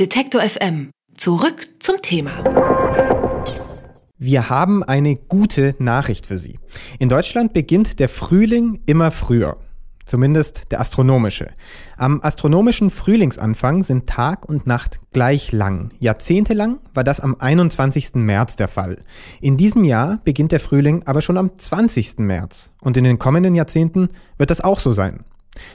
Detektor FM. Zurück zum Thema. Wir haben eine gute Nachricht für Sie. In Deutschland beginnt der Frühling immer früher. Zumindest der astronomische. Am astronomischen Frühlingsanfang sind Tag und Nacht gleich lang. Jahrzehntelang war das am 21. März der Fall. In diesem Jahr beginnt der Frühling aber schon am 20. März. Und in den kommenden Jahrzehnten wird das auch so sein.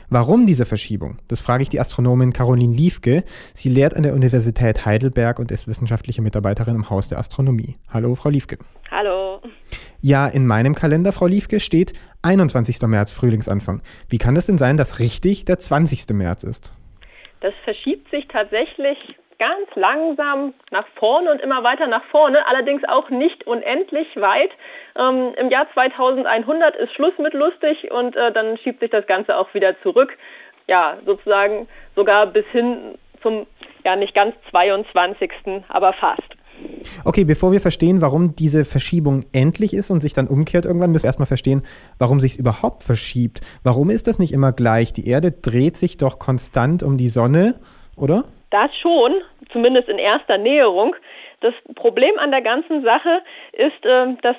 Warum diese Verschiebung? Das frage ich die Astronomin Caroline Liefke. Sie lehrt an der Universität Heidelberg und ist wissenschaftliche Mitarbeiterin im Haus der Astronomie. Hallo, Frau Liefke. Hallo. Ja, in meinem Kalender, Frau Liefke, steht 21. März Frühlingsanfang. Wie kann das denn sein, dass richtig der 20. März ist? Das verschiebt sich tatsächlich ganz langsam nach vorne und immer weiter nach vorne, allerdings auch nicht unendlich weit. Ähm, Im Jahr 2100 ist Schluss mit lustig und äh, dann schiebt sich das Ganze auch wieder zurück. Ja, sozusagen sogar bis hin zum, ja nicht ganz 22., aber fast. Okay, bevor wir verstehen, warum diese Verschiebung endlich ist und sich dann umkehrt irgendwann, müssen wir erstmal verstehen, warum sich es überhaupt verschiebt. Warum ist das nicht immer gleich? Die Erde dreht sich doch konstant um die Sonne, oder? Das schon, zumindest in erster Näherung. Das Problem an der ganzen Sache ist, äh, dass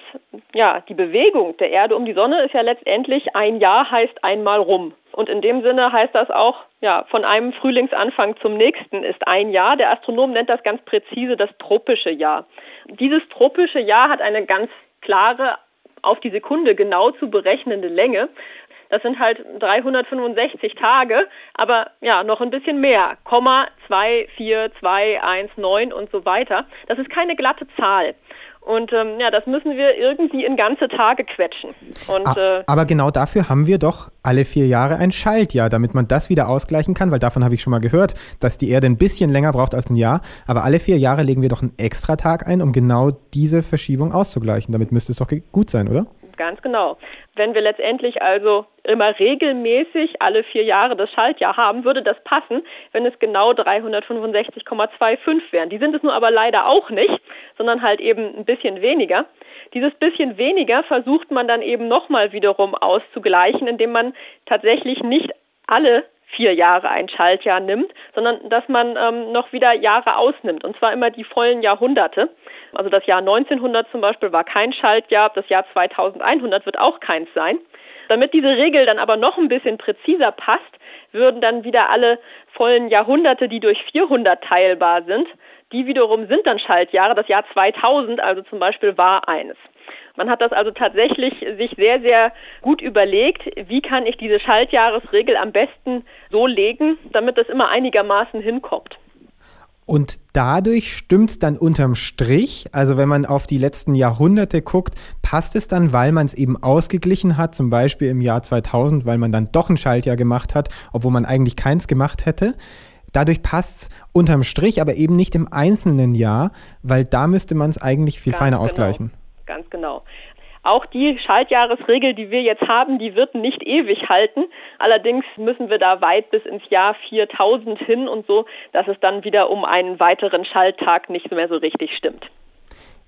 ja, die Bewegung der Erde um die Sonne ist ja letztendlich ein Jahr heißt einmal rum. Und in dem Sinne heißt das auch, ja, von einem Frühlingsanfang zum nächsten ist ein Jahr. Der Astronom nennt das ganz präzise das tropische Jahr. Dieses tropische Jahr hat eine ganz klare auf die Sekunde genau zu berechnende Länge. Das sind halt 365 Tage, aber ja, noch ein bisschen mehr. Komma, 2, 4, 2, 1, 9 und so weiter. Das ist keine glatte Zahl. Und ähm, ja, das müssen wir irgendwie in ganze Tage quetschen. Und, äh, aber genau dafür haben wir doch alle vier Jahre ein Schaltjahr, damit man das wieder ausgleichen kann, weil davon habe ich schon mal gehört, dass die Erde ein bisschen länger braucht als ein Jahr. Aber alle vier Jahre legen wir doch einen extra Tag ein, um genau diese Verschiebung auszugleichen. Damit müsste es doch gut sein, oder? Ganz genau. Wenn wir letztendlich also immer regelmäßig alle vier Jahre das Schaltjahr haben, würde das passen, wenn es genau 365,25 wären. Die sind es nur aber leider auch nicht, sondern halt eben ein bisschen weniger. Dieses bisschen weniger versucht man dann eben nochmal wiederum auszugleichen, indem man tatsächlich nicht alle vier Jahre ein Schaltjahr nimmt, sondern dass man ähm, noch wieder Jahre ausnimmt, und zwar immer die vollen Jahrhunderte. Also das Jahr 1900 zum Beispiel war kein Schaltjahr, das Jahr 2100 wird auch keins sein. Damit diese Regel dann aber noch ein bisschen präziser passt, würden dann wieder alle vollen Jahrhunderte, die durch 400 teilbar sind, die wiederum sind dann Schaltjahre. Das Jahr 2000 also zum Beispiel war eines. Man hat das also tatsächlich sich sehr, sehr gut überlegt, wie kann ich diese Schaltjahresregel am besten so legen, damit das immer einigermaßen hinkommt. Und dadurch stimmt es dann unterm Strich, also wenn man auf die letzten Jahrhunderte guckt, passt es dann, weil man es eben ausgeglichen hat, zum Beispiel im Jahr 2000, weil man dann doch ein Schaltjahr gemacht hat, obwohl man eigentlich keins gemacht hätte. Dadurch passt es unterm Strich, aber eben nicht im einzelnen Jahr, weil da müsste man es eigentlich viel Ganz feiner genau. ausgleichen ganz genau. Auch die Schaltjahresregel, die wir jetzt haben, die wird nicht ewig halten. Allerdings müssen wir da weit bis ins Jahr 4000 hin und so, dass es dann wieder um einen weiteren Schalttag nicht mehr so richtig stimmt.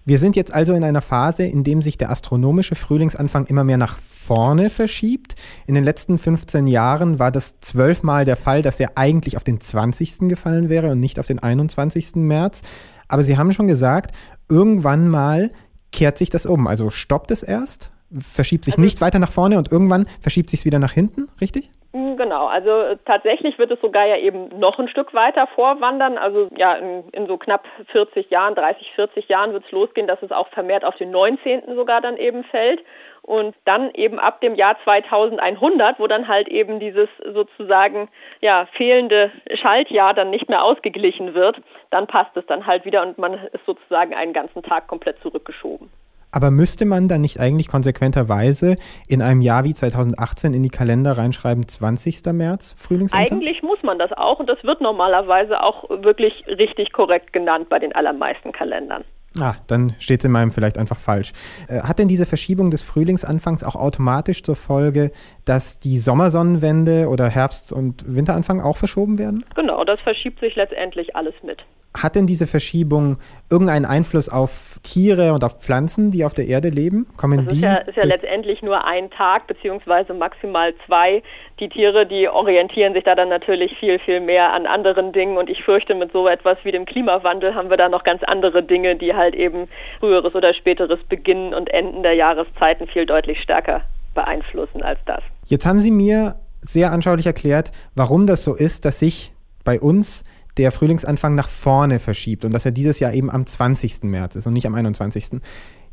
Wir sind jetzt also in einer Phase, in dem sich der astronomische Frühlingsanfang immer mehr nach vorne verschiebt. In den letzten 15 Jahren war das zwölfmal der Fall, dass er eigentlich auf den 20. gefallen wäre und nicht auf den 21. März. Aber Sie haben schon gesagt, irgendwann mal kehrt sich das um? Also stoppt es erst, verschiebt sich also, nicht weiter nach vorne und irgendwann verschiebt sich es wieder nach hinten, richtig? Mm, genau, also äh, tatsächlich wird es sogar ja eben noch ein Stück weiter vorwandern. Also ja, in, in so knapp 40 Jahren, 30, 40 Jahren wird es losgehen, dass es auch vermehrt auf den 19. sogar dann eben fällt. Und dann eben ab dem Jahr 2100, wo dann halt eben dieses sozusagen ja, fehlende Schaltjahr dann nicht mehr ausgeglichen wird, dann passt es dann halt wieder und man ist sozusagen einen ganzen Tag komplett zurückgeschoben. Aber müsste man dann nicht eigentlich konsequenterweise in einem Jahr wie 2018 in die Kalender reinschreiben, 20. März, Frühlingsanfang? Eigentlich muss man das auch und das wird normalerweise auch wirklich richtig korrekt genannt bei den allermeisten Kalendern. Ah, dann steht es in meinem vielleicht einfach falsch. Äh, hat denn diese Verschiebung des Frühlingsanfangs auch automatisch zur Folge, dass die Sommersonnenwende oder Herbst- und Winteranfang auch verschoben werden? Genau, das verschiebt sich letztendlich alles mit. Hat denn diese Verschiebung irgendeinen Einfluss auf Tiere und auf Pflanzen, die auf der Erde leben? Kommen das ist ja, ist ja letztendlich nur ein Tag beziehungsweise maximal zwei. Die Tiere, die orientieren sich da dann natürlich viel, viel mehr an anderen Dingen und ich fürchte, mit so etwas wie dem Klimawandel haben wir da noch ganz andere Dinge, die halt eben früheres oder späteres Beginnen und Enden der Jahreszeiten viel deutlich stärker beeinflussen als das. Jetzt haben Sie mir sehr anschaulich erklärt, warum das so ist, dass sich bei uns der Frühlingsanfang nach vorne verschiebt und dass er dieses Jahr eben am 20. März ist und nicht am 21.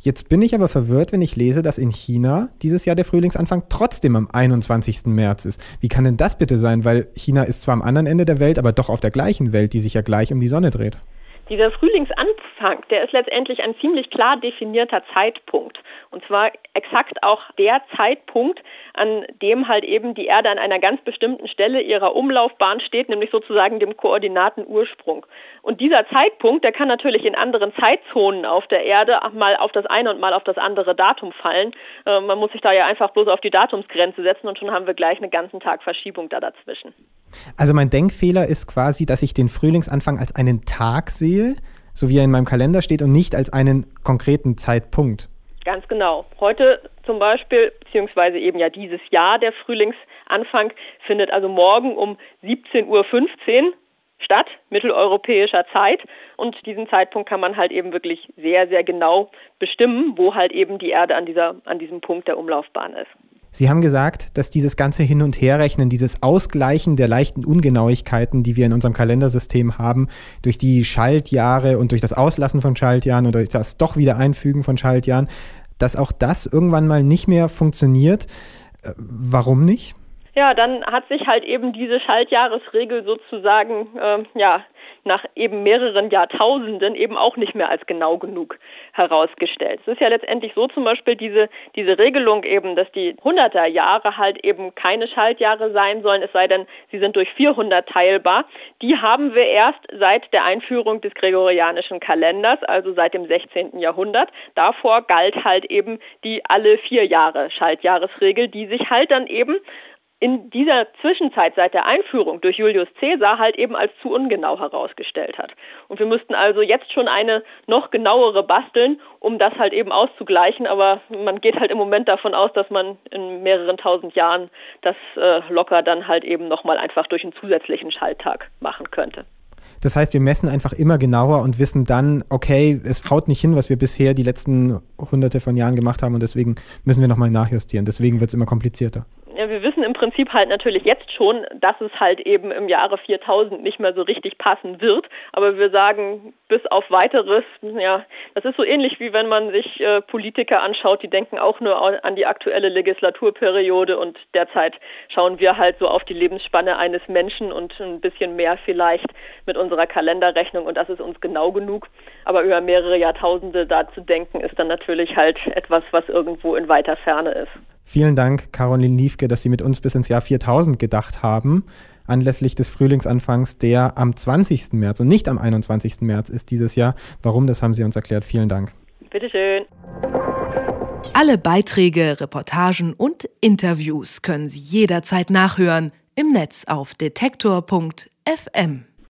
Jetzt bin ich aber verwirrt, wenn ich lese, dass in China dieses Jahr der Frühlingsanfang trotzdem am 21. März ist. Wie kann denn das bitte sein? Weil China ist zwar am anderen Ende der Welt, aber doch auf der gleichen Welt, die sich ja gleich um die Sonne dreht. Dieser Frühlingsanfang, der ist letztendlich ein ziemlich klar definierter Zeitpunkt. Und zwar exakt auch der Zeitpunkt, an dem halt eben die Erde an einer ganz bestimmten Stelle ihrer Umlaufbahn steht, nämlich sozusagen dem Koordinatenursprung. Und dieser Zeitpunkt, der kann natürlich in anderen Zeitzonen auf der Erde mal auf das eine und mal auf das andere Datum fallen. Äh, man muss sich da ja einfach bloß auf die Datumsgrenze setzen und schon haben wir gleich einen ganzen Tag Verschiebung da dazwischen. Also mein Denkfehler ist quasi, dass ich den Frühlingsanfang als einen Tag sehe, so wie er in meinem Kalender steht und nicht als einen konkreten Zeitpunkt. Ganz genau. Heute zum Beispiel, beziehungsweise eben ja dieses Jahr der Frühlingsanfang, findet also morgen um 17.15 Uhr statt, mitteleuropäischer Zeit. Und diesen Zeitpunkt kann man halt eben wirklich sehr, sehr genau bestimmen, wo halt eben die Erde an, dieser, an diesem Punkt der Umlaufbahn ist. Sie haben gesagt, dass dieses ganze Hin- und Herrechnen, dieses Ausgleichen der leichten Ungenauigkeiten, die wir in unserem Kalendersystem haben, durch die Schaltjahre und durch das Auslassen von Schaltjahren oder durch das doch wieder Einfügen von Schaltjahren, dass auch das irgendwann mal nicht mehr funktioniert. Äh, warum nicht? Ja, dann hat sich halt eben diese Schaltjahresregel sozusagen äh, ja, nach eben mehreren Jahrtausenden eben auch nicht mehr als genau genug herausgestellt. Es ist ja letztendlich so zum Beispiel diese, diese Regelung eben, dass die 100er Jahre halt eben keine Schaltjahre sein sollen, es sei denn, sie sind durch 400 teilbar. Die haben wir erst seit der Einführung des gregorianischen Kalenders, also seit dem 16. Jahrhundert. Davor galt halt eben die alle vier Jahre Schaltjahresregel, die sich halt dann eben in dieser Zwischenzeit seit der Einführung durch Julius Caesar halt eben als zu ungenau herausgestellt hat. Und wir müssten also jetzt schon eine noch genauere basteln, um das halt eben auszugleichen. Aber man geht halt im Moment davon aus, dass man in mehreren tausend Jahren das äh, locker dann halt eben nochmal einfach durch einen zusätzlichen Schalttag machen könnte. Das heißt, wir messen einfach immer genauer und wissen dann, okay, es haut nicht hin, was wir bisher die letzten hunderte von Jahren gemacht haben und deswegen müssen wir nochmal nachjustieren. Deswegen wird es immer komplizierter. Wir wissen im Prinzip halt natürlich jetzt schon, dass es halt eben im Jahre 4000 nicht mehr so richtig passen wird. Aber wir sagen, bis auf weiteres, ja, das ist so ähnlich wie wenn man sich äh, Politiker anschaut, die denken auch nur an die aktuelle Legislaturperiode und derzeit schauen wir halt so auf die Lebensspanne eines Menschen und ein bisschen mehr vielleicht mit unserer Kalenderrechnung und das ist uns genau genug. Aber über mehrere Jahrtausende da zu denken, ist dann natürlich halt etwas, was irgendwo in weiter Ferne ist. Vielen Dank, Caroline Liefke, dass Sie mit uns bis ins Jahr 4000 gedacht haben, anlässlich des Frühlingsanfangs, der am 20. März und nicht am 21. März ist dieses Jahr. Warum, das haben Sie uns erklärt. Vielen Dank. Bitteschön. Alle Beiträge, Reportagen und Interviews können Sie jederzeit nachhören im Netz auf detektor.fm.